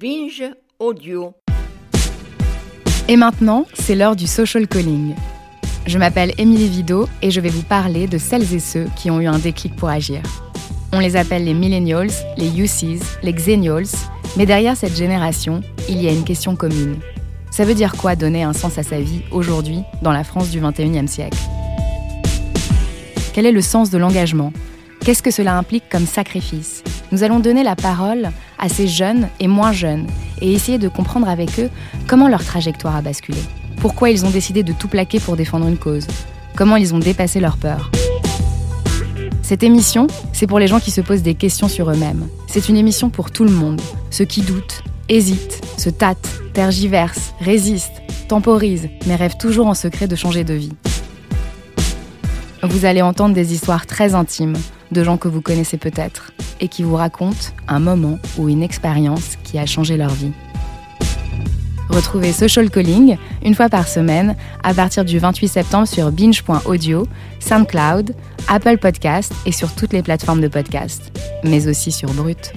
Binge Audio. Et maintenant, c'est l'heure du social calling. Je m'appelle Émilie Vido et je vais vous parler de celles et ceux qui ont eu un déclic pour agir. On les appelle les millennials, les UCs, les xennials, mais derrière cette génération, il y a une question commune. Ça veut dire quoi donner un sens à sa vie aujourd'hui dans la France du 21e siècle? Quel est le sens de l'engagement? Qu'est-ce que cela implique comme sacrifice? Nous allons donner la parole à ces jeunes et moins jeunes et essayer de comprendre avec eux comment leur trajectoire a basculé. Pourquoi ils ont décidé de tout plaquer pour défendre une cause Comment ils ont dépassé leur peur Cette émission, c'est pour les gens qui se posent des questions sur eux-mêmes. C'est une émission pour tout le monde. Ceux qui doutent, hésitent, se tâtent, tergiversent, résistent, temporisent, mais rêvent toujours en secret de changer de vie. Vous allez entendre des histoires très intimes de gens que vous connaissez peut-être et qui vous racontent un moment ou une expérience qui a changé leur vie. Retrouvez Social Calling une fois par semaine à partir du 28 septembre sur binge.audio, SoundCloud, Apple Podcast et sur toutes les plateformes de podcast, mais aussi sur Brut.